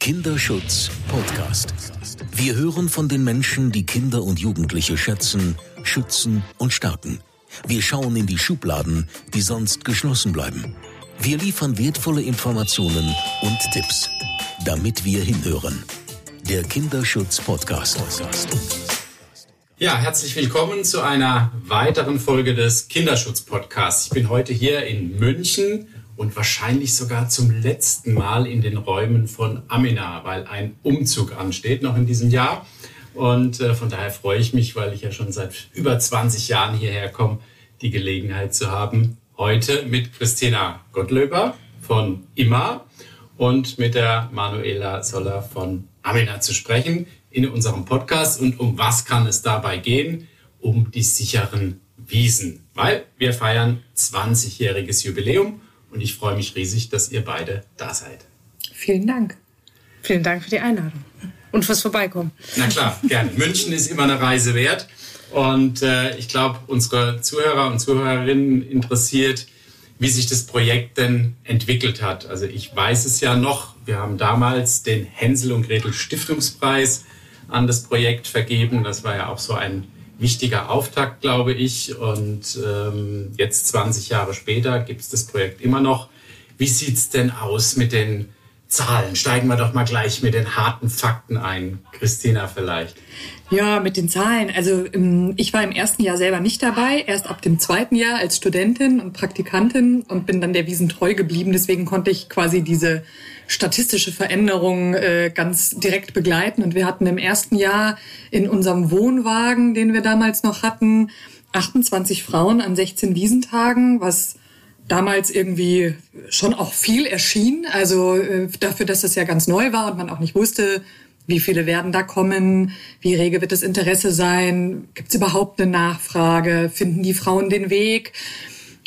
Kinderschutz Podcast. Wir hören von den Menschen, die Kinder und Jugendliche schätzen, schützen und stärken. Wir schauen in die Schubladen, die sonst geschlossen bleiben. Wir liefern wertvolle Informationen und Tipps, damit wir hinhören. Der Kinderschutz Podcast. Ja, herzlich willkommen zu einer weiteren Folge des Kinderschutz Podcasts. Ich bin heute hier in München und wahrscheinlich sogar zum letzten Mal in den Räumen von Amina, weil ein Umzug ansteht noch in diesem Jahr. Und äh, von daher freue ich mich, weil ich ja schon seit über 20 Jahren hierher komme, die Gelegenheit zu haben, heute mit Christina Gottlöber von IMA und mit der Manuela Soller von Amina zu sprechen in unserem Podcast. Und um was kann es dabei gehen? Um die sicheren Wiesen, weil wir feiern 20-jähriges Jubiläum und ich freue mich riesig, dass ihr beide da seid. Vielen Dank. Vielen Dank für die Einladung und fürs Vorbeikommen. Na klar, gerne. München ist immer eine Reise wert. Und äh, ich glaube, unsere Zuhörer und Zuhörerinnen interessiert, wie sich das Projekt denn entwickelt hat. Also ich weiß es ja noch, wir haben damals den Hänsel und Gretel Stiftungspreis an das Projekt vergeben. Das war ja auch so ein wichtiger Auftakt, glaube ich. Und ähm, jetzt 20 Jahre später gibt es das Projekt immer noch. Wie sieht es denn aus mit den Zahlen? Steigen wir doch mal gleich mit den harten Fakten ein. Christina vielleicht. Ja, mit den Zahlen. Also ähm, ich war im ersten Jahr selber nicht dabei, erst ab dem zweiten Jahr als Studentin und Praktikantin und bin dann der Wiesen treu geblieben. Deswegen konnte ich quasi diese statistische Veränderung äh, ganz direkt begleiten. Und wir hatten im ersten Jahr in unserem Wohnwagen, den wir damals noch hatten, 28 Frauen an 16 Wiesentagen, was damals irgendwie schon auch viel erschien. Also äh, dafür, dass das ja ganz neu war und man auch nicht wusste, wie viele werden da kommen, wie rege wird das Interesse sein, gibt es überhaupt eine Nachfrage, finden die Frauen den Weg.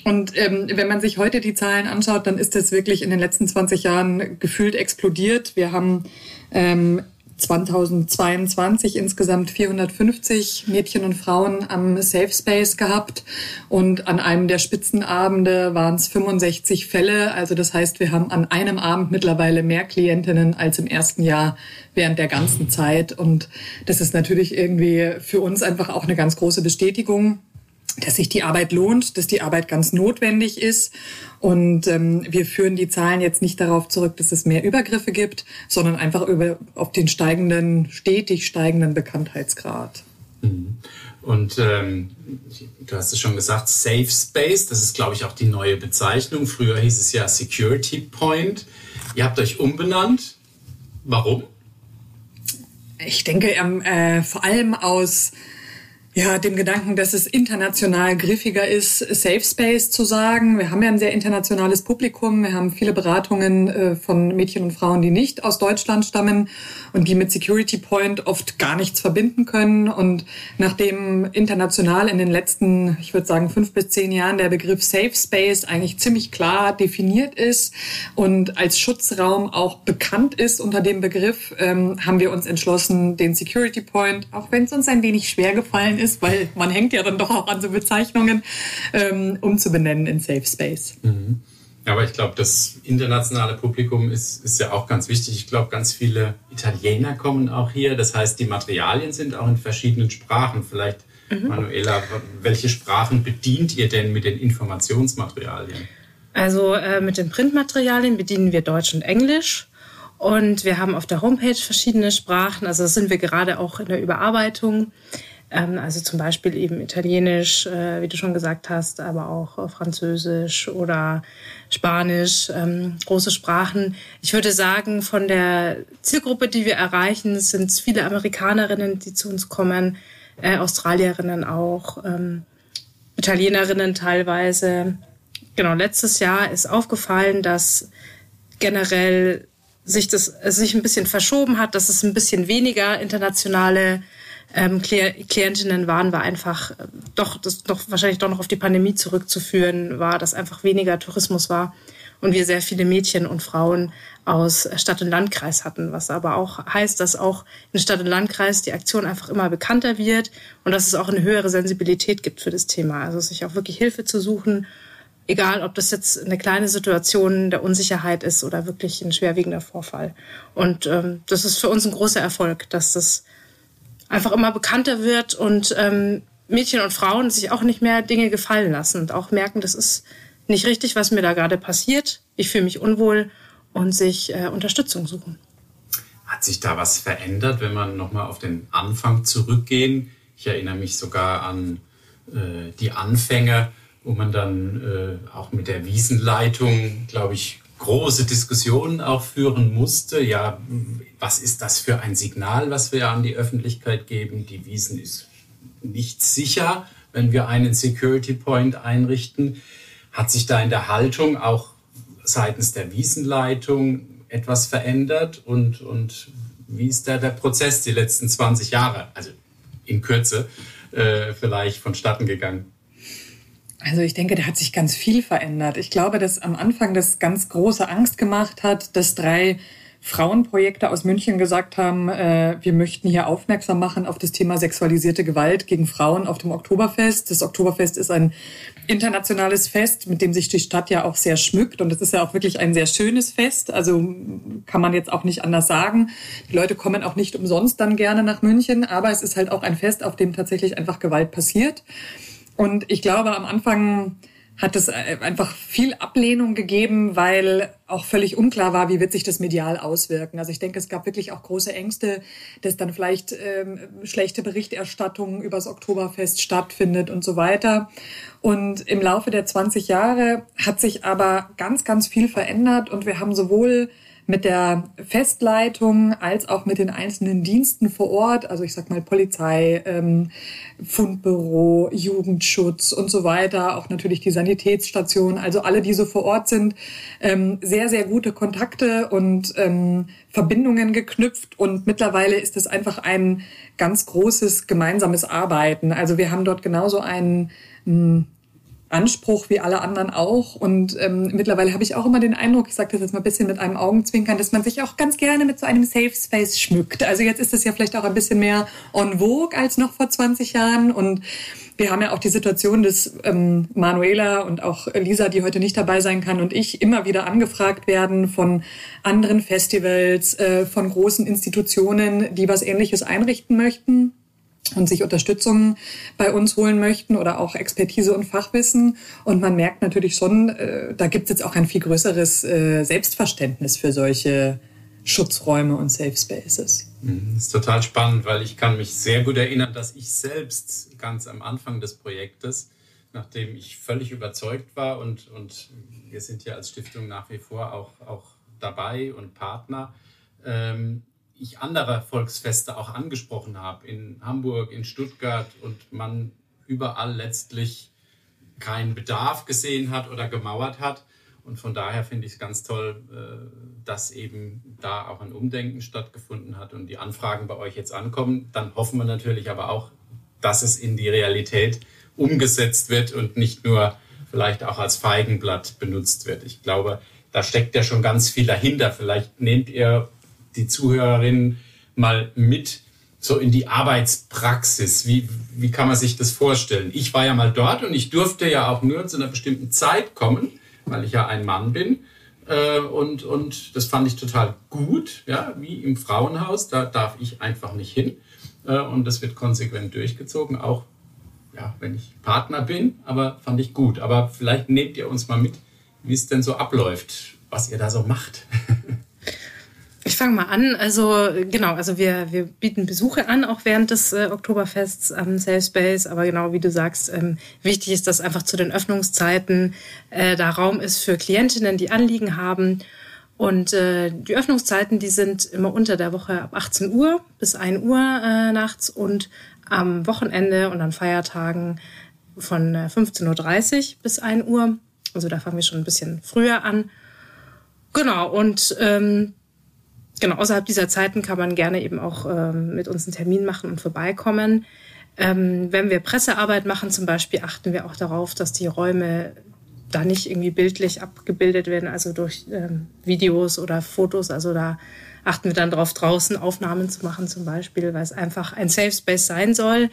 Und ähm, wenn man sich heute die Zahlen anschaut, dann ist das wirklich in den letzten 20 Jahren gefühlt explodiert. Wir haben ähm, 2022 insgesamt 450 Mädchen und Frauen am Safe Space gehabt und an einem der Spitzenabende waren es 65 Fälle. Also das heißt, wir haben an einem Abend mittlerweile mehr Klientinnen als im ersten Jahr während der ganzen Zeit. Und das ist natürlich irgendwie für uns einfach auch eine ganz große Bestätigung dass sich die Arbeit lohnt, dass die Arbeit ganz notwendig ist. Und ähm, wir führen die Zahlen jetzt nicht darauf zurück, dass es mehr Übergriffe gibt, sondern einfach über, auf den steigenden, stetig steigenden Bekanntheitsgrad. Mhm. Und ähm, du hast es schon gesagt, Safe Space, das ist, glaube ich, auch die neue Bezeichnung. Früher hieß es ja Security Point. Ihr habt euch umbenannt. Warum? Ich denke, ähm, äh, vor allem aus ja, dem Gedanken, dass es international griffiger ist, Safe Space zu sagen. Wir haben ja ein sehr internationales Publikum. Wir haben viele Beratungen äh, von Mädchen und Frauen, die nicht aus Deutschland stammen und die mit Security Point oft gar nichts verbinden können. Und nachdem international in den letzten, ich würde sagen, fünf bis zehn Jahren der Begriff Safe Space eigentlich ziemlich klar definiert ist und als Schutzraum auch bekannt ist unter dem Begriff, ähm, haben wir uns entschlossen, den Security Point, auch wenn es uns ein wenig schwer gefallen ist, ist, weil man hängt ja dann doch auch an so Bezeichnungen, ähm, umzubenennen in Safe Space. Mhm. Aber ich glaube, das internationale Publikum ist, ist ja auch ganz wichtig. Ich glaube, ganz viele Italiener kommen auch hier. Das heißt, die Materialien sind auch in verschiedenen Sprachen. Vielleicht, mhm. Manuela, welche Sprachen bedient ihr denn mit den Informationsmaterialien? Also äh, mit den Printmaterialien bedienen wir Deutsch und Englisch. Und wir haben auf der Homepage verschiedene Sprachen. Also das sind wir gerade auch in der Überarbeitung. Ähm, also zum Beispiel eben Italienisch, äh, wie du schon gesagt hast, aber auch äh, Französisch oder Spanisch, ähm, große Sprachen. Ich würde sagen, von der Zielgruppe, die wir erreichen, sind es viele Amerikanerinnen, die zu uns kommen, äh, Australierinnen auch, ähm, Italienerinnen teilweise. Genau, letztes Jahr ist aufgefallen, dass generell sich das sich ein bisschen verschoben hat, dass es ein bisschen weniger internationale ähm, Klientinnen waren, war einfach äh, doch, das doch wahrscheinlich doch noch auf die Pandemie zurückzuführen war, dass einfach weniger Tourismus war und wir sehr viele Mädchen und Frauen aus Stadt- und Landkreis hatten, was aber auch heißt, dass auch in Stadt- und Landkreis die Aktion einfach immer bekannter wird und dass es auch eine höhere Sensibilität gibt für das Thema. Also sich auch wirklich Hilfe zu suchen Egal, ob das jetzt eine kleine Situation der Unsicherheit ist oder wirklich ein schwerwiegender Vorfall. Und ähm, das ist für uns ein großer Erfolg, dass das einfach immer bekannter wird und ähm, Mädchen und Frauen sich auch nicht mehr Dinge gefallen lassen und auch merken, das ist nicht richtig, was mir da gerade passiert. Ich fühle mich unwohl und sich äh, Unterstützung suchen. Hat sich da was verändert, wenn man nochmal auf den Anfang zurückgehen? Ich erinnere mich sogar an äh, die Anfänge, wo man dann äh, auch mit der Wiesenleitung, glaube ich, große Diskussionen auch führen musste. Ja, was ist das für ein Signal, was wir an die Öffentlichkeit geben? Die Wiesen ist nicht sicher, wenn wir einen Security Point einrichten. Hat sich da in der Haltung auch seitens der Wiesenleitung etwas verändert und, und wie ist da der Prozess die letzten 20 Jahre, also in Kürze, äh, vielleicht vonstatten gegangen? Also ich denke, da hat sich ganz viel verändert. Ich glaube, dass am Anfang das ganz große Angst gemacht hat, dass drei Frauenprojekte aus München gesagt haben, äh, wir möchten hier aufmerksam machen auf das Thema sexualisierte Gewalt gegen Frauen auf dem Oktoberfest. Das Oktoberfest ist ein internationales Fest, mit dem sich die Stadt ja auch sehr schmückt. Und es ist ja auch wirklich ein sehr schönes Fest. Also kann man jetzt auch nicht anders sagen. Die Leute kommen auch nicht umsonst dann gerne nach München. Aber es ist halt auch ein Fest, auf dem tatsächlich einfach Gewalt passiert. Und ich glaube, am Anfang hat es äh, einfach viel Ablehnung gegeben, weil auch völlig unklar war, wie wird sich das medial auswirken. Also ich denke, es gab wirklich auch große Ängste, dass dann vielleicht ähm, schlechte Berichterstattung übers Oktoberfest stattfindet und so weiter. Und im Laufe der 20 Jahre hat sich aber ganz, ganz viel verändert und wir haben sowohl mit der Festleitung als auch mit den einzelnen Diensten vor Ort, also ich sag mal Polizei, ähm, Fundbüro, Jugendschutz und so weiter, auch natürlich die Sanitätsstation, also alle, die so vor Ort sind, ähm, sehr, sehr gute Kontakte und ähm, Verbindungen geknüpft und mittlerweile ist es einfach ein ganz großes gemeinsames Arbeiten. Also wir haben dort genauso einen Anspruch wie alle anderen auch. Und ähm, mittlerweile habe ich auch immer den Eindruck, ich sage das jetzt mal ein bisschen mit einem Augenzwinkern, dass man sich auch ganz gerne mit so einem Safe Space schmückt. Also jetzt ist es ja vielleicht auch ein bisschen mehr on vogue als noch vor 20 Jahren. Und wir haben ja auch die Situation, dass ähm, Manuela und auch Lisa, die heute nicht dabei sein kann, und ich immer wieder angefragt werden von anderen Festivals, äh, von großen Institutionen, die was Ähnliches einrichten möchten und sich Unterstützung bei uns holen möchten oder auch Expertise und Fachwissen. Und man merkt natürlich schon, äh, da gibt es jetzt auch ein viel größeres äh, Selbstverständnis für solche Schutzräume und Safe Spaces. Mhm, das ist total spannend, weil ich kann mich sehr gut erinnern, dass ich selbst ganz am Anfang des Projektes, nachdem ich völlig überzeugt war und, und wir sind ja als Stiftung nach wie vor auch, auch dabei und Partner, ähm, ich andere Volksfeste auch angesprochen habe, in Hamburg, in Stuttgart und man überall letztlich keinen Bedarf gesehen hat oder gemauert hat. Und von daher finde ich es ganz toll, äh, dass eben da auch ein Umdenken stattgefunden hat und die Anfragen bei euch jetzt ankommen. Dann hoffen wir natürlich aber auch, dass es in die Realität umgesetzt wird und nicht nur vielleicht auch als Feigenblatt benutzt wird. Ich glaube, da steckt ja schon ganz viel dahinter. Vielleicht nehmt ihr die Zuhörerinnen mal mit so in die Arbeitspraxis. Wie, wie kann man sich das vorstellen? Ich war ja mal dort und ich durfte ja auch nur zu einer bestimmten Zeit kommen, weil ich ja ein Mann bin. Äh, und, und das fand ich total gut, ja, wie im Frauenhaus. Da darf ich einfach nicht hin. Äh, und das wird konsequent durchgezogen, auch ja, wenn ich Partner bin. Aber fand ich gut. Aber vielleicht nehmt ihr uns mal mit, wie es denn so abläuft, was ihr da so macht. Fange mal an. Also genau, also wir, wir bieten Besuche an, auch während des äh, Oktoberfests am Safe Space. Aber genau wie du sagst, ähm, wichtig ist, dass einfach zu den Öffnungszeiten äh, da Raum ist für Klientinnen, die Anliegen haben. Und äh, die Öffnungszeiten, die sind immer unter der Woche ab 18 Uhr bis 1 Uhr äh, nachts und am Wochenende und an Feiertagen von äh, 15.30 Uhr bis 1 Uhr. Also da fangen wir schon ein bisschen früher an. Genau, und ähm, genau, außerhalb dieser Zeiten kann man gerne eben auch ähm, mit uns einen Termin machen und vorbeikommen. Ähm, wenn wir Pressearbeit machen zum Beispiel, achten wir auch darauf, dass die Räume da nicht irgendwie bildlich abgebildet werden, also durch ähm, Videos oder Fotos. Also da achten wir dann darauf, draußen Aufnahmen zu machen zum Beispiel, weil es einfach ein Safe Space sein soll,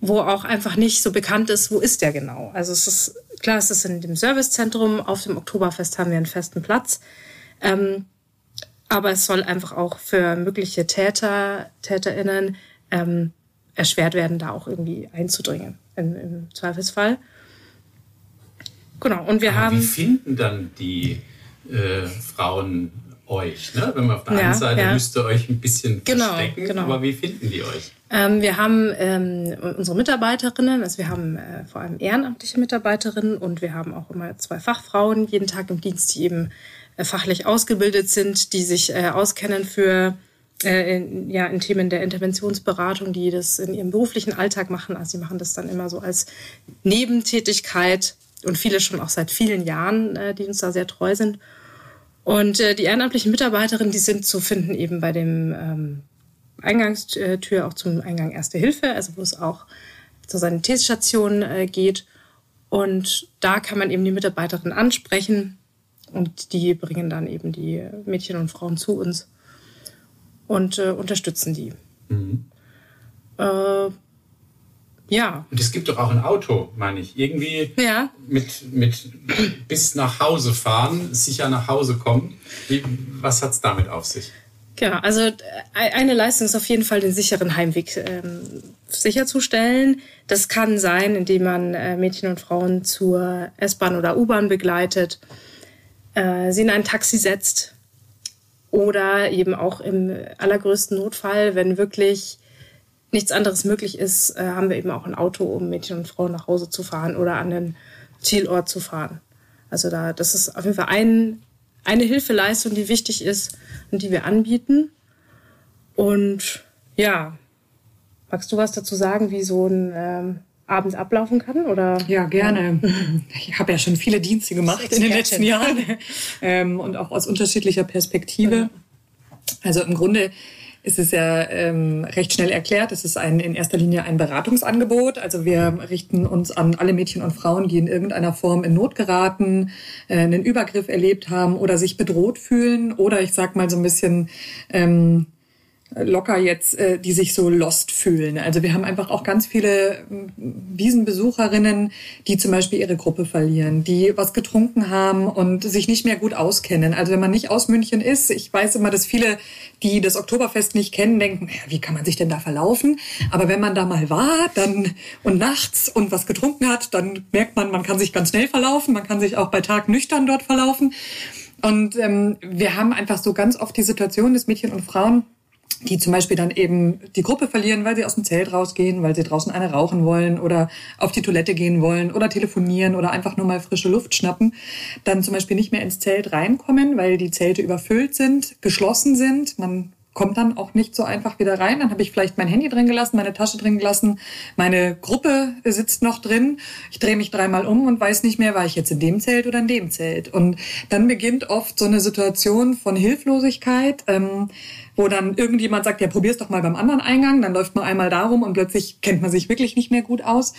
wo auch einfach nicht so bekannt ist, wo ist der genau. Also es ist klar ist es in dem Servicezentrum. Auf dem Oktoberfest haben wir einen festen Platz. Ähm, aber es soll einfach auch für mögliche Täter, TäterInnen ähm, erschwert werden, da auch irgendwie einzudringen im, im Zweifelsfall. Genau, und wir Aber haben. Wie finden dann die äh, Frauen euch? Ne? Wenn man auf der Ja, einen Seite ja. müsst ihr euch ein bisschen Genau, verstecken, genau. aber wie finden die euch? Ähm, wir haben ähm, unsere Mitarbeiterinnen, also wir haben äh, vor allem ehrenamtliche Mitarbeiterinnen und wir haben auch immer zwei Fachfrauen jeden Tag im Dienst, die eben fachlich ausgebildet sind, die sich äh, auskennen für äh, in, ja, in Themen der Interventionsberatung, die das in ihrem beruflichen Alltag machen. Also sie machen das dann immer so als Nebentätigkeit und viele schon auch seit vielen Jahren, äh, die uns da sehr treu sind. Und äh, die ehrenamtlichen Mitarbeiterinnen, die sind zu finden eben bei dem ähm, Eingangstür auch zum Eingang Erste Hilfe, also wo es auch zur Sanitätsstation äh, geht. Und da kann man eben die Mitarbeiterin ansprechen und die bringen dann eben die Mädchen und Frauen zu uns und äh, unterstützen die. Äh, ja, Und es gibt doch auch ein Auto, meine ich. Irgendwie ja. mit, mit bis nach Hause fahren, sicher nach Hause kommen. Wie, was hat's damit auf sich? Genau, also äh, eine Leistung ist auf jeden Fall, den sicheren Heimweg ähm, sicherzustellen. Das kann sein, indem man äh, Mädchen und Frauen zur S-Bahn oder U-Bahn begleitet, äh, sie in ein Taxi setzt oder eben auch im allergrößten Notfall, wenn wirklich nichts anderes möglich ist, äh, haben wir eben auch ein Auto, um Mädchen und Frauen nach Hause zu fahren oder an den Zielort zu fahren. Also da, das ist auf jeden Fall ein, eine Hilfeleistung, die wichtig ist und die wir anbieten. Und ja, magst du was dazu sagen, wie so ein ähm, Abend ablaufen kann? Oder? Ja, gerne. Ich habe ja schon viele Dienste gemacht in den letzten. Jahren ähm, und auch aus unterschiedlicher Perspektive. Also im Grunde ist es ja ähm, recht schnell erklärt. Es ist ein, in erster Linie ein Beratungsangebot. Also wir richten uns an alle Mädchen und Frauen, die in irgendeiner Form in Not geraten, äh, einen Übergriff erlebt haben oder sich bedroht fühlen oder ich sag mal so ein bisschen ähm, locker jetzt, äh, die sich so lost fühlen. Also wir haben einfach auch ganz viele ähm, Wiesenbesucherinnen, die zum Beispiel ihre Gruppe verlieren, die was getrunken haben und sich nicht mehr gut auskennen. Also wenn man nicht aus München ist, ich weiß immer, dass viele, die das Oktoberfest nicht kennen, denken, "Ja, wie kann man sich denn da verlaufen? Aber wenn man da mal war, dann und nachts und was getrunken hat, dann merkt man, man kann sich ganz schnell verlaufen, man kann sich auch bei Tag nüchtern dort verlaufen. Und ähm, wir haben einfach so ganz oft die Situation, dass Mädchen und Frauen die zum Beispiel dann eben die Gruppe verlieren, weil sie aus dem Zelt rausgehen, weil sie draußen eine rauchen wollen oder auf die Toilette gehen wollen oder telefonieren oder einfach nur mal frische Luft schnappen, dann zum Beispiel nicht mehr ins Zelt reinkommen, weil die Zelte überfüllt sind, geschlossen sind. Man kommt dann auch nicht so einfach wieder rein. Dann habe ich vielleicht mein Handy drin gelassen, meine Tasche drin gelassen, meine Gruppe sitzt noch drin. Ich drehe mich dreimal um und weiß nicht mehr, war ich jetzt in dem Zelt oder in dem Zelt. Und dann beginnt oft so eine Situation von Hilflosigkeit. Ähm, wo dann irgendjemand sagt, ja, probier's doch mal beim anderen Eingang, dann läuft man einmal darum und plötzlich kennt man sich wirklich nicht mehr gut aus.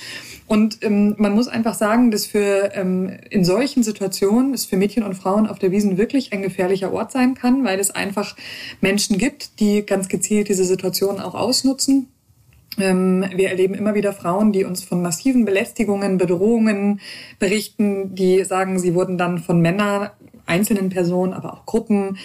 Und ähm, man muss einfach sagen, dass für ähm, in solchen Situationen es für Mädchen und Frauen auf der Wiesen wirklich ein gefährlicher Ort sein kann, weil es einfach Menschen gibt, die ganz gezielt diese Situation auch ausnutzen. Ähm, wir erleben immer wieder Frauen, die uns von massiven Belästigungen, Bedrohungen berichten, die sagen, sie wurden dann von Männern, einzelnen Personen, aber auch Gruppen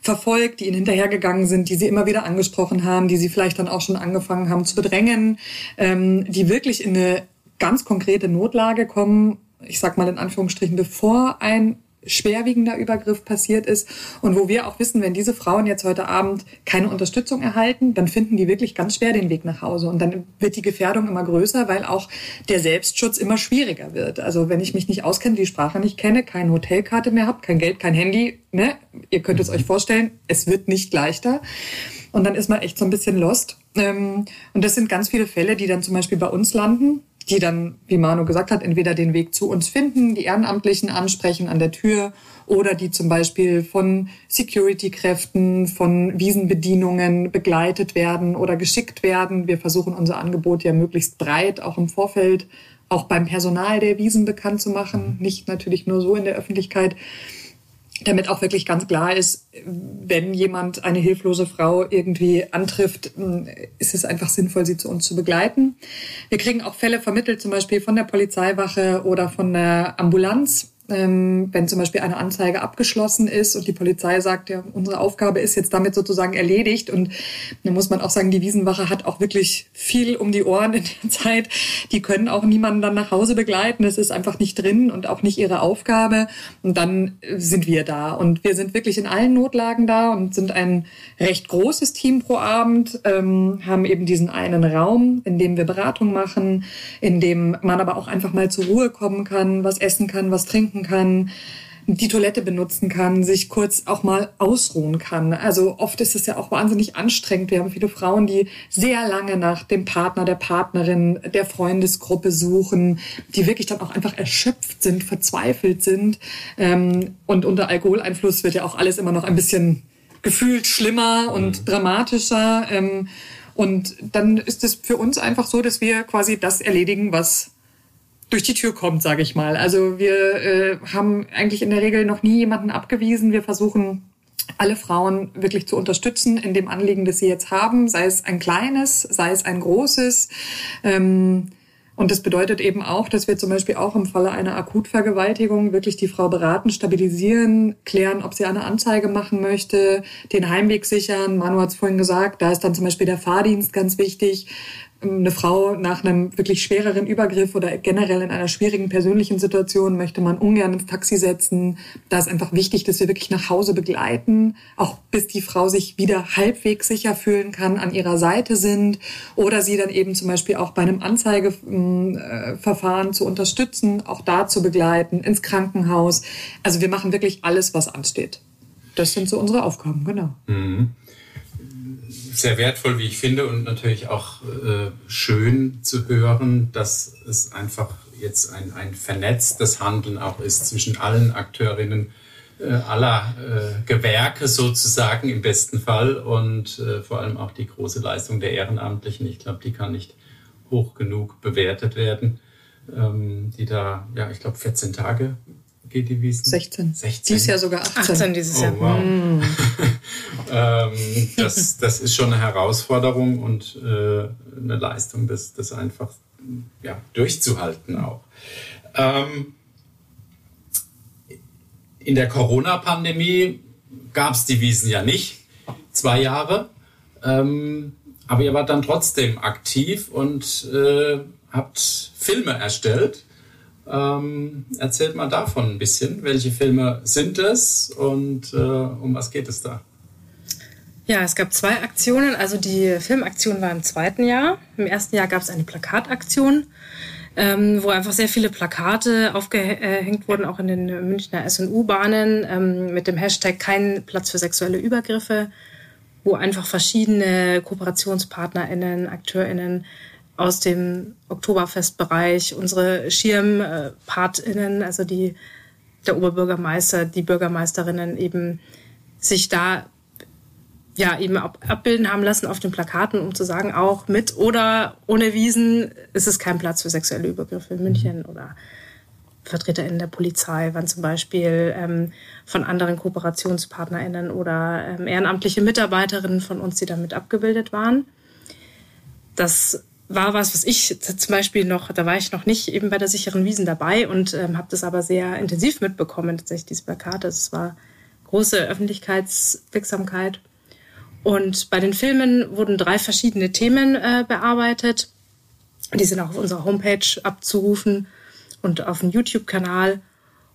verfolgt, die ihnen hinterhergegangen sind, die sie immer wieder angesprochen haben, die sie vielleicht dann auch schon angefangen haben zu bedrängen, ähm, die wirklich in eine ganz konkrete Notlage kommen, ich sag mal in Anführungsstrichen, bevor ein schwerwiegender Übergriff passiert ist und wo wir auch wissen, wenn diese Frauen jetzt heute Abend keine Unterstützung erhalten, dann finden die wirklich ganz schwer den Weg nach Hause und dann wird die Gefährdung immer größer, weil auch der Selbstschutz immer schwieriger wird. Also wenn ich mich nicht auskenne, die Sprache nicht kenne, keine Hotelkarte mehr habe, kein Geld, kein Handy, ne, ihr könnt es euch vorstellen, es wird nicht leichter und dann ist man echt so ein bisschen lost. Ähm, Und das sind ganz viele Fälle, die dann zum Beispiel bei uns landen, die dann, wie Manu gesagt hat, entweder den Weg zu uns finden, die Ehrenamtlichen ansprechen an der Tür oder die zum Beispiel von Security-Kräften, von Wiesenbedienungen begleitet werden oder geschickt werden. Wir versuchen unser Angebot ja möglichst breit auch im Vorfeld, auch beim Personal der Wiesen bekannt zu machen, nicht natürlich nur so in der Öffentlichkeit. Damit auch wirklich ganz klar ist, wenn jemand eine hilflose Frau irgendwie antrifft, ist es einfach sinnvoll, sie zu uns zu begleiten. Wir kriegen auch Fälle vermittelt, zum Beispiel von der Polizeiwache oder von der Ambulanz wenn zum Beispiel eine Anzeige abgeschlossen ist und die Polizei sagt, ja, unsere Aufgabe ist jetzt damit sozusagen erledigt. Und dann muss man auch sagen, die Wiesenwache hat auch wirklich viel um die Ohren in der Zeit. Die können auch niemanden dann nach Hause begleiten. Das ist einfach nicht drin und auch nicht ihre Aufgabe. Und dann sind wir da. Und wir sind wirklich in allen Notlagen da und sind ein recht großes Team pro Abend, ähm, haben eben diesen einen Raum, in dem wir Beratung machen, in dem man aber auch einfach mal zur Ruhe kommen kann, was essen kann, was trinken kann, die Toilette benutzen kann, sich kurz auch mal ausruhen kann. Also oft ist es ja auch wahnsinnig anstrengend. Wir haben viele Frauen, die sehr lange nach dem Partner, der Partnerin, der Freundesgruppe suchen, die wirklich dann auch einfach erschöpft sind, verzweifelt sind. Ähm, und unter Alkoholeinfluss wird ja auch alles immer noch ein bisschen gefühlt schlimmer und mhm. dramatischer. Ähm, und dann ist es für uns einfach so, dass wir quasi das erledigen, was durch die Tür kommt, sage ich mal. Also wir äh, haben eigentlich in der Regel noch nie jemanden abgewiesen. Wir versuchen alle Frauen wirklich zu unterstützen in dem Anliegen, das sie jetzt haben, sei es ein kleines, sei es ein großes. Ähm, und das bedeutet eben auch, dass wir zum Beispiel auch im Falle einer Akutvergewaltigung wirklich die Frau beraten, stabilisieren, klären, ob sie eine Anzeige machen möchte, den Heimweg sichern. Manu hat es vorhin gesagt, da ist dann zum Beispiel der Fahrdienst ganz wichtig eine Frau nach einem wirklich schwereren Übergriff oder generell in einer schwierigen persönlichen Situation möchte man ungern ins Taxi setzen. Da ist einfach wichtig, dass wir wirklich nach Hause begleiten, auch bis die Frau sich wieder halbwegs sicher fühlen kann, an ihrer Seite sind oder sie dann eben zum Beispiel auch bei einem Anzeigeverfahren zu unterstützen, auch da zu begleiten, ins Krankenhaus. Also wir machen wirklich alles, was ansteht. Das sind so unsere Aufgaben, genau. Mhm sehr wertvoll, wie ich finde, und natürlich auch äh, schön zu hören, dass es einfach jetzt ein, ein vernetztes Handeln auch ist zwischen allen Akteurinnen äh, aller äh, Gewerke sozusagen im besten Fall und äh, vor allem auch die große Leistung der Ehrenamtlichen. Ich glaube, die kann nicht hoch genug bewertet werden, ähm, die da, ja, ich glaube, 14 Tage geht die Wiesen? 16. 16. Dieses Jahr sogar 18. 18 dieses Jahr. Oh, wow. Mm. ähm, das, das ist schon eine Herausforderung und äh, eine Leistung, das, das einfach ja, durchzuhalten auch. Ähm, in der Corona-Pandemie gab es die Wiesen ja nicht, zwei Jahre. Ähm, aber ihr wart dann trotzdem aktiv und äh, habt Filme erstellt. Ähm, erzählt mal davon ein bisschen. Welche Filme sind es und äh, um was geht es da? Ja, es gab zwei Aktionen. Also die Filmaktion war im zweiten Jahr. Im ersten Jahr gab es eine Plakataktion, ähm, wo einfach sehr viele Plakate aufgehängt wurden, auch in den Münchner SU-Bahnen ähm, mit dem Hashtag Kein Platz für sexuelle Übergriffe, wo einfach verschiedene KooperationspartnerInnen, AkteurInnen aus dem Oktoberfestbereich, unsere SchirmpartInnen, also die, der Oberbürgermeister, die Bürgermeisterinnen eben sich da ja eben ab, abbilden haben lassen auf den Plakaten, um zu sagen, auch mit oder ohne Wiesen ist es kein Platz für sexuelle Übergriffe in München mhm. oder VertreterInnen der Polizei waren zum Beispiel ähm, von anderen KooperationspartnerInnen oder ähm, ehrenamtliche Mitarbeiterinnen von uns, die damit abgebildet waren. Das war was, was ich zum Beispiel noch, da war ich noch nicht eben bei der sicheren Wiesen dabei und ähm, habe das aber sehr intensiv mitbekommen, tatsächlich diese Plakate. Es war große Öffentlichkeitswirksamkeit. Und bei den Filmen wurden drei verschiedene Themen äh, bearbeitet. Die sind auch auf unserer Homepage abzurufen und auf dem YouTube-Kanal.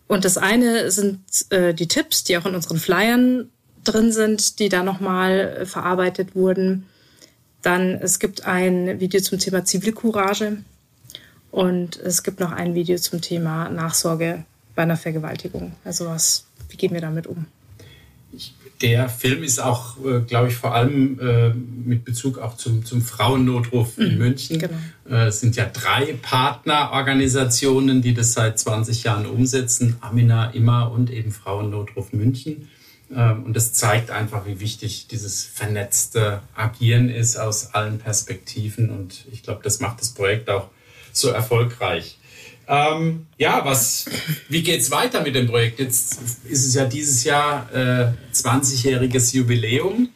Und das eine sind äh, die Tipps, die auch in unseren Flyern drin sind, die da nochmal äh, verarbeitet wurden. Dann es gibt ein Video zum Thema Zivilcourage und es gibt noch ein Video zum Thema Nachsorge bei einer Vergewaltigung. Also was, wie gehen wir damit um? der Film ist auch, äh, glaube ich, vor allem äh, mit Bezug auch zum, zum Frauennotruf in mhm, München. Genau. Äh, es sind ja drei Partnerorganisationen, die das seit 20 Jahren umsetzen. Amina, Immer und eben Frauennotruf München. Ähm, und das zeigt einfach, wie wichtig dieses vernetzte Agieren ist aus allen Perspektiven. Und ich glaube, das macht das Projekt auch so erfolgreich. Ähm, ja, was, wie geht's weiter mit dem Projekt? Jetzt ist es ja dieses Jahr äh, 20-jähriges Jubiläum.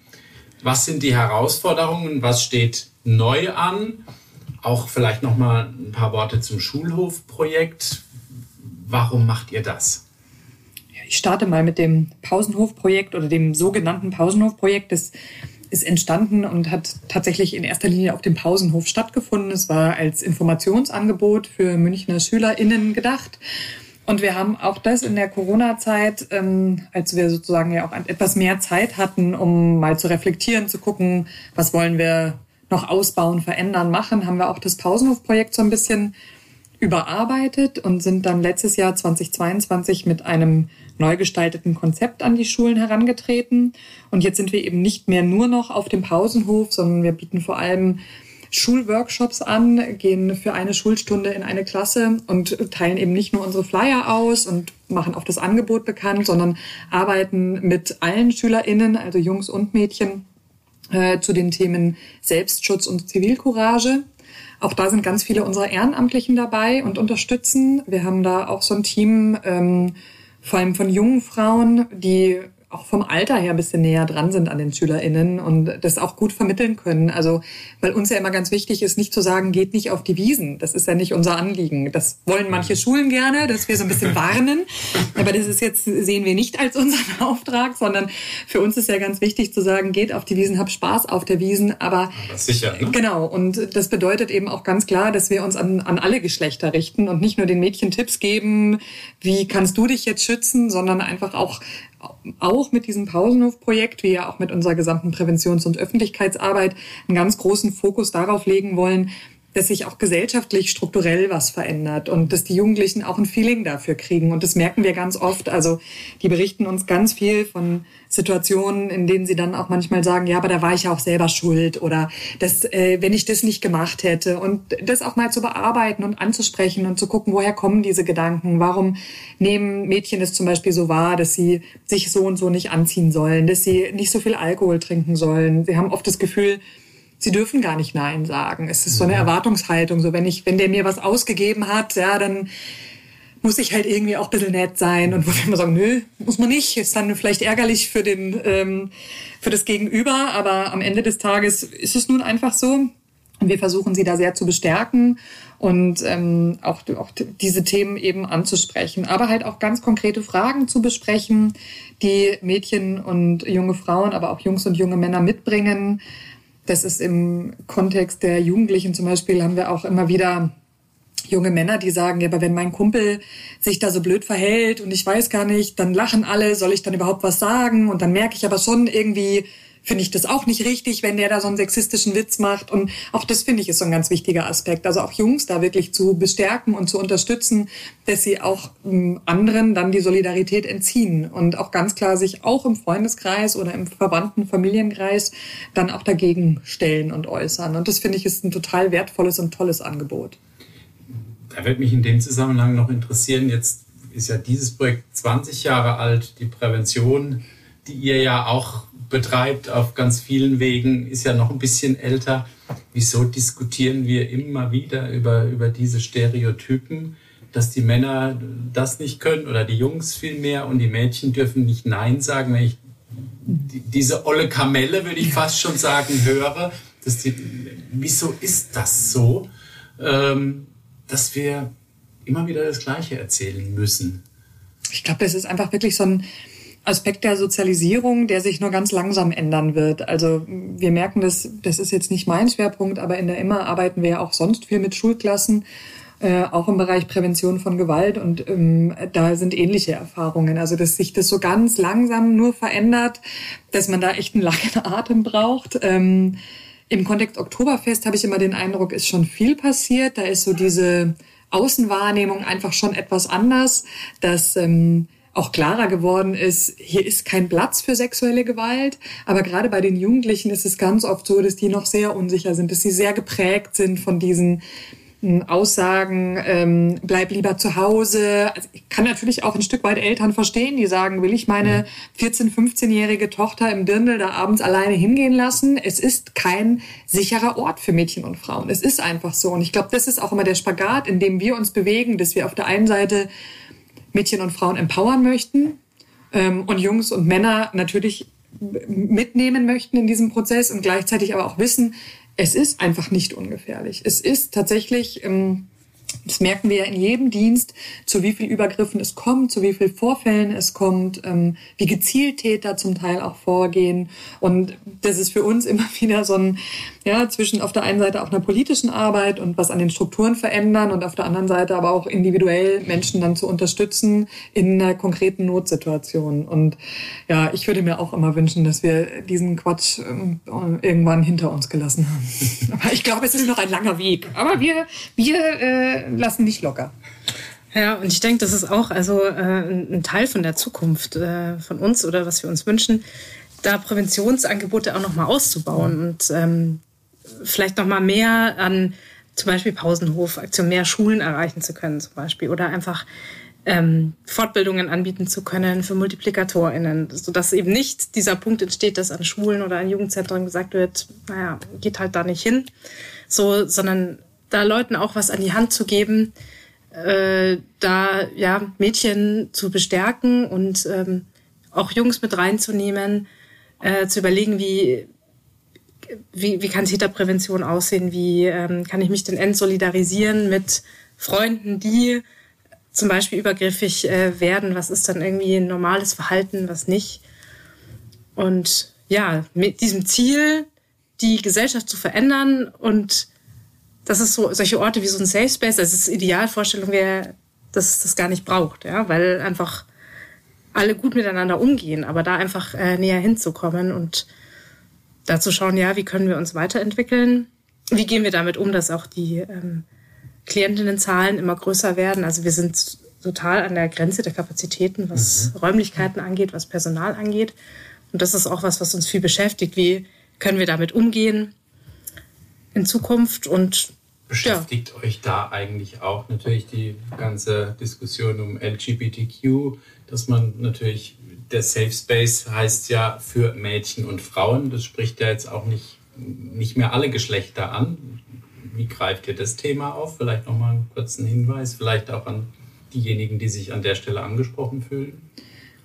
Was sind die Herausforderungen? Was steht neu an? Auch vielleicht noch mal ein paar Worte zum Schulhofprojekt. Warum macht ihr das? Ich starte mal mit dem Pausenhofprojekt oder dem sogenannten Pausenhofprojekt. Das ist entstanden und hat tatsächlich in erster Linie auf dem Pausenhof stattgefunden. Es war als Informationsangebot für Münchner SchülerInnen gedacht. Und wir haben auch das in der Corona-Zeit, ähm, als wir sozusagen ja auch etwas mehr Zeit hatten, um mal zu reflektieren, zu gucken, was wollen wir noch ausbauen, verändern, machen, haben wir auch das Pausenhof-Projekt so ein bisschen überarbeitet und sind dann letztes Jahr 2022 mit einem neu gestalteten Konzept an die Schulen herangetreten. Und jetzt sind wir eben nicht mehr nur noch auf dem Pausenhof, sondern wir bieten vor allem Schulworkshops an, gehen für eine Schulstunde in eine Klasse und teilen eben nicht nur unsere Flyer aus und machen auch das Angebot bekannt, sondern arbeiten mit allen SchülerInnen, also Jungs und Mädchen, äh, zu den Themen Selbstschutz und Zivilcourage. Auch da sind ganz viele unserer Ehrenamtlichen dabei und unterstützen. Wir haben da auch so ein Team, ähm, vor allem von jungen Frauen, die auch vom Alter her ein bisschen näher dran sind an den SchülerInnen und das auch gut vermitteln können. Also, weil uns ja immer ganz wichtig ist, nicht zu sagen, geht nicht auf die Wiesen. Das ist ja nicht unser Anliegen. Das wollen manche Schulen gerne, dass wir so ein bisschen warnen. Aber das ist jetzt, sehen wir nicht als unseren Auftrag, sondern für uns ist ja ganz wichtig zu sagen, geht auf die Wiesen, hab Spaß auf der Wiesen. Aber, aber sicher. Ne? Genau. Und das bedeutet eben auch ganz klar, dass wir uns an, an alle Geschlechter richten und nicht nur den Mädchen Tipps geben, wie kannst du dich jetzt schützen, sondern einfach auch auch mit diesem Pausenhof-Projekt, wie ja auch mit unserer gesamten Präventions- und Öffentlichkeitsarbeit, einen ganz großen Fokus darauf legen wollen, dass sich auch gesellschaftlich strukturell was verändert und dass die Jugendlichen auch ein Feeling dafür kriegen. Und das merken wir ganz oft. Also die berichten uns ganz viel von Situationen, in denen sie dann auch manchmal sagen, ja, aber da war ich ja auch selber schuld oder dass, äh, wenn ich das nicht gemacht hätte. Und das auch mal zu bearbeiten und anzusprechen und zu gucken, woher kommen diese Gedanken? Warum nehmen Mädchen es zum Beispiel so wahr, dass sie sich so und so nicht anziehen sollen, dass sie nicht so viel Alkohol trinken sollen? Sie haben oft das Gefühl, sie dürfen gar nicht Nein sagen. Es ist so eine Erwartungshaltung. So, wenn ich, wenn der mir was ausgegeben hat, ja, dann muss ich halt irgendwie auch ein bisschen nett sein. Und wo wir immer sagen, nö, muss man nicht. Ist dann vielleicht ärgerlich für den, ähm, für das Gegenüber. Aber am Ende des Tages ist es nun einfach so. Und wir versuchen sie da sehr zu bestärken und ähm, auch, auch diese Themen eben anzusprechen, aber halt auch ganz konkrete Fragen zu besprechen, die Mädchen und junge Frauen, aber auch Jungs und junge Männer mitbringen das ist im Kontext der Jugendlichen zum Beispiel, haben wir auch immer wieder junge Männer, die sagen, ja, aber wenn mein Kumpel sich da so blöd verhält und ich weiß gar nicht, dann lachen alle, soll ich dann überhaupt was sagen? Und dann merke ich aber schon irgendwie, finde ich das auch nicht richtig, wenn der da so einen sexistischen Witz macht. Und auch das finde ich ist so ein ganz wichtiger Aspekt. Also auch Jungs da wirklich zu bestärken und zu unterstützen, dass sie auch ähm, anderen dann die Solidarität entziehen und auch ganz klar sich auch im Freundeskreis oder im verwandten Familienkreis dann auch dagegen stellen und äußern. Und das finde ich ist ein total wertvolles und tolles Angebot. Da wird mich in dem Zusammenhang noch interessieren, jetzt ist ja dieses Projekt 20 Jahre alt, die Prävention, die ihr ja auch betreibt auf ganz vielen Wegen, ist ja noch ein bisschen älter. Wieso diskutieren wir immer wieder über, über diese Stereotypen, dass die Männer das nicht können oder die Jungs viel mehr und die Mädchen dürfen nicht Nein sagen, wenn ich die, diese olle Kamelle, würde ich fast schon sagen, höre. Dass die, wieso ist das so, ähm, dass wir immer wieder das Gleiche erzählen müssen? Ich glaube, das ist einfach wirklich so ein, Aspekt der Sozialisierung, der sich nur ganz langsam ändern wird. Also wir merken das, das ist jetzt nicht mein Schwerpunkt, aber in der Immer arbeiten wir ja auch sonst viel mit Schulklassen, äh, auch im Bereich Prävention von Gewalt und ähm, da sind ähnliche Erfahrungen. Also dass sich das so ganz langsam nur verändert, dass man da echt einen langen Atem braucht. Ähm, Im Kontext Oktoberfest habe ich immer den Eindruck, ist schon viel passiert. Da ist so diese Außenwahrnehmung einfach schon etwas anders, dass ähm, auch klarer geworden ist, hier ist kein Platz für sexuelle Gewalt. Aber gerade bei den Jugendlichen ist es ganz oft so, dass die noch sehr unsicher sind, dass sie sehr geprägt sind von diesen Aussagen, ähm, bleib lieber zu Hause. Also ich kann natürlich auch ein Stück weit Eltern verstehen, die sagen, will ich meine 14-, 15-jährige Tochter im Dirndl da abends alleine hingehen lassen? Es ist kein sicherer Ort für Mädchen und Frauen. Es ist einfach so. Und ich glaube, das ist auch immer der Spagat, in dem wir uns bewegen, dass wir auf der einen Seite Mädchen und Frauen empowern möchten ähm, und Jungs und Männer natürlich mitnehmen möchten in diesem Prozess und gleichzeitig aber auch wissen, es ist einfach nicht ungefährlich. Es ist tatsächlich ähm, das merken wir ja in jedem Dienst, zu wie viel Übergriffen es kommt, zu wie viel Vorfällen es kommt, ähm, wie gezielt Täter zum Teil auch vorgehen. Und das ist für uns immer wieder so ein, ja, zwischen auf der einen Seite auch einer politischen Arbeit und was an den Strukturen verändern und auf der anderen Seite aber auch individuell Menschen dann zu unterstützen in einer konkreten Notsituation. Und ja, ich würde mir auch immer wünschen, dass wir diesen Quatsch ähm, irgendwann hinter uns gelassen haben. Aber ich glaube, es ist noch ein langer Weg. Aber wir, wir, äh, lassen nicht locker. Ja, und ich denke, das ist auch also äh, ein Teil von der Zukunft äh, von uns oder was wir uns wünschen, da Präventionsangebote auch nochmal auszubauen und ähm, vielleicht nochmal mehr an zum Beispiel Pausenhofaktionen, mehr Schulen erreichen zu können zum Beispiel oder einfach ähm, Fortbildungen anbieten zu können für MultiplikatorInnen, sodass eben nicht dieser Punkt entsteht, dass an Schulen oder an Jugendzentren gesagt wird, naja, geht halt da nicht hin, so, sondern da Leuten auch was an die Hand zu geben, äh, da ja Mädchen zu bestärken und ähm, auch Jungs mit reinzunehmen, äh, zu überlegen, wie wie, wie kann Täterprävention aussehen, wie ähm, kann ich mich denn entsolidarisieren mit Freunden, die zum Beispiel übergriffig äh, werden, was ist dann irgendwie ein normales Verhalten, was nicht. Und ja, mit diesem Ziel, die Gesellschaft zu verändern und das ist so, solche Orte wie so ein Safe Space, das ist Idealvorstellung wäre, dass es das gar nicht braucht, ja, weil einfach alle gut miteinander umgehen, aber da einfach äh, näher hinzukommen und dazu schauen, ja, wie können wir uns weiterentwickeln? Wie gehen wir damit um, dass auch die ähm, Klientinnenzahlen immer größer werden? Also wir sind total an der Grenze der Kapazitäten, was mhm. Räumlichkeiten angeht, was Personal angeht. Und das ist auch was, was uns viel beschäftigt. Wie können wir damit umgehen? In Zukunft und beschäftigt ja. euch da eigentlich auch natürlich die ganze Diskussion um LGBTQ, dass man natürlich der Safe Space heißt ja für Mädchen und Frauen. Das spricht ja jetzt auch nicht, nicht mehr alle Geschlechter an. Wie greift ihr das Thema auf? Vielleicht nochmal einen kurzen Hinweis, vielleicht auch an diejenigen, die sich an der Stelle angesprochen fühlen.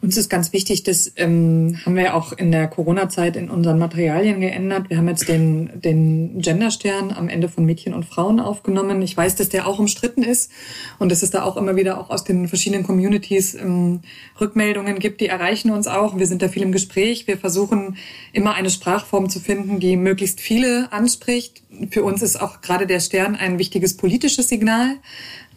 Uns ist ganz wichtig, das ähm, haben wir auch in der Corona-Zeit in unseren Materialien geändert. Wir haben jetzt den, den Genderstern am Ende von Mädchen und Frauen aufgenommen. Ich weiß, dass der auch umstritten ist und dass es da auch immer wieder auch aus den verschiedenen Communities ähm, Rückmeldungen gibt, die erreichen uns auch. Wir sind da viel im Gespräch. Wir versuchen immer eine Sprachform zu finden, die möglichst viele anspricht. Für uns ist auch gerade der Stern ein wichtiges politisches Signal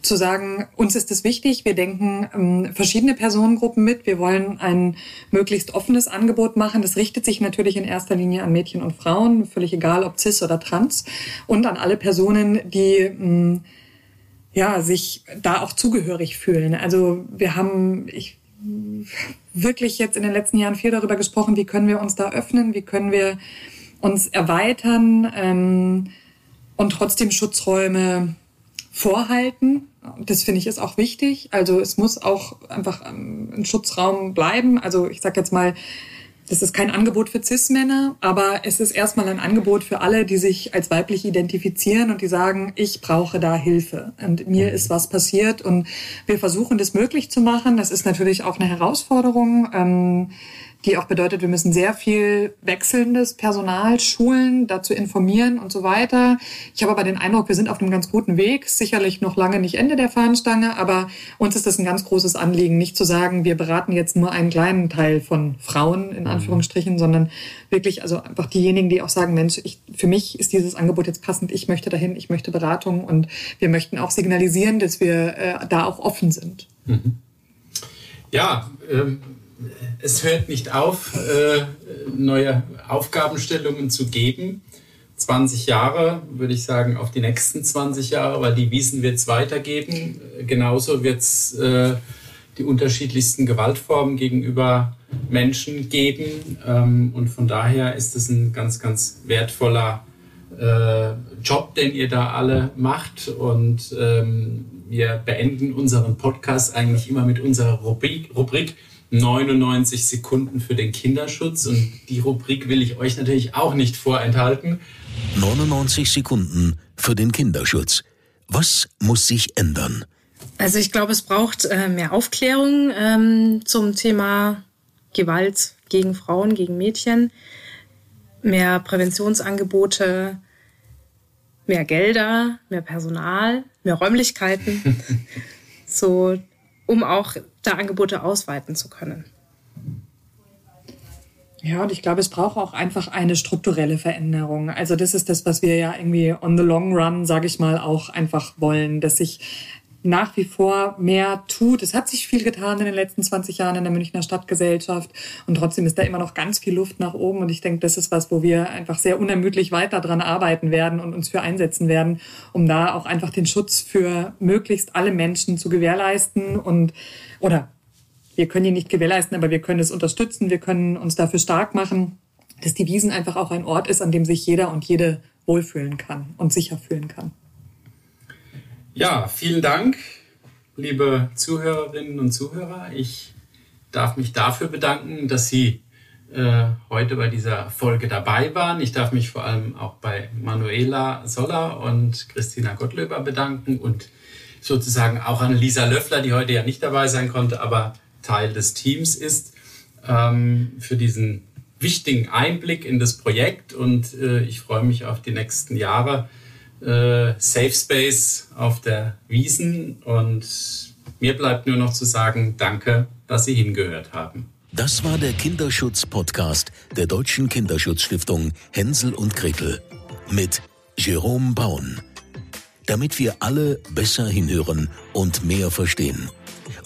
zu sagen, uns ist es wichtig, wir denken ähm, verschiedene Personengruppen mit, wir wollen ein möglichst offenes Angebot machen. Das richtet sich natürlich in erster Linie an Mädchen und Frauen, völlig egal ob cis oder trans, und an alle Personen, die ähm, ja sich da auch zugehörig fühlen. Also wir haben ich wirklich jetzt in den letzten Jahren viel darüber gesprochen, wie können wir uns da öffnen, wie können wir uns erweitern ähm, und trotzdem Schutzräume vorhalten. Das finde ich ist auch wichtig. Also es muss auch einfach ein Schutzraum bleiben. Also ich sage jetzt mal, das ist kein Angebot für Cis-Männer, aber es ist erstmal ein Angebot für alle, die sich als weiblich identifizieren und die sagen, ich brauche da Hilfe und mir mhm. ist was passiert und wir versuchen das möglich zu machen. Das ist natürlich auch eine Herausforderung. Ähm, die auch bedeutet, wir müssen sehr viel wechselndes Personal schulen, dazu informieren und so weiter. Ich habe aber den Eindruck, wir sind auf einem ganz guten Weg. Sicherlich noch lange nicht Ende der Fahnenstange, aber uns ist das ein ganz großes Anliegen, nicht zu sagen, wir beraten jetzt nur einen kleinen Teil von Frauen in mhm. Anführungsstrichen, sondern wirklich also einfach diejenigen, die auch sagen, Mensch, ich, für mich ist dieses Angebot jetzt passend, ich möchte dahin, ich möchte Beratung und wir möchten auch signalisieren, dass wir äh, da auch offen sind. Mhm. Ja, ähm es hört nicht auf, äh, neue Aufgabenstellungen zu geben. 20 Jahre, würde ich sagen, auf die nächsten 20 Jahre, weil die Wiesen wird es weitergeben. Genauso wird es äh, die unterschiedlichsten Gewaltformen gegenüber Menschen geben. Ähm, und von daher ist es ein ganz, ganz wertvoller äh, Job, den ihr da alle macht. Und ähm, wir beenden unseren Podcast eigentlich immer mit unserer Rubrik, Rubrik 99 Sekunden für den Kinderschutz. Und die Rubrik will ich euch natürlich auch nicht vorenthalten. 99 Sekunden für den Kinderschutz. Was muss sich ändern? Also ich glaube, es braucht äh, mehr Aufklärung ähm, zum Thema Gewalt gegen Frauen, gegen Mädchen, mehr Präventionsangebote, mehr Gelder, mehr Personal, mehr Räumlichkeiten, so um auch da Angebote ausweiten zu können. Ja, und ich glaube, es braucht auch einfach eine strukturelle Veränderung. Also das ist das, was wir ja irgendwie on the long run, sage ich mal, auch einfach wollen, dass sich nach wie vor mehr tut. Es hat sich viel getan in den letzten 20 Jahren in der Münchner Stadtgesellschaft und trotzdem ist da immer noch ganz viel Luft nach oben und ich denke, das ist was, wo wir einfach sehr unermüdlich weiter dran arbeiten werden und uns für einsetzen werden, um da auch einfach den Schutz für möglichst alle Menschen zu gewährleisten und oder wir können ihn nicht gewährleisten, aber wir können es unterstützen, wir können uns dafür stark machen, dass die Wiesen einfach auch ein Ort ist, an dem sich jeder und jede wohlfühlen kann und sicher fühlen kann. Ja, vielen Dank, liebe Zuhörerinnen und Zuhörer. Ich darf mich dafür bedanken, dass Sie äh, heute bei dieser Folge dabei waren. Ich darf mich vor allem auch bei Manuela Soller und Christina Gottlöber bedanken und sozusagen auch an Lisa Löffler, die heute ja nicht dabei sein konnte, aber Teil des Teams ist, ähm, für diesen wichtigen Einblick in das Projekt. Und äh, ich freue mich auf die nächsten Jahre äh, Safe Space auf der Wiesen. Und mir bleibt nur noch zu sagen, danke, dass Sie hingehört haben. Das war der Kinderschutz-Podcast der Deutschen Kinderschutzstiftung Hänsel und Gretel mit Jerome Baun. Damit wir alle besser hinhören und mehr verstehen.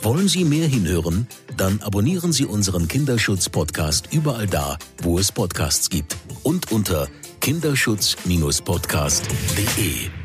Wollen Sie mehr hinhören? Dann abonnieren Sie unseren Kinderschutz-Podcast überall da, wo es Podcasts gibt und unter kinderschutz-podcast.de.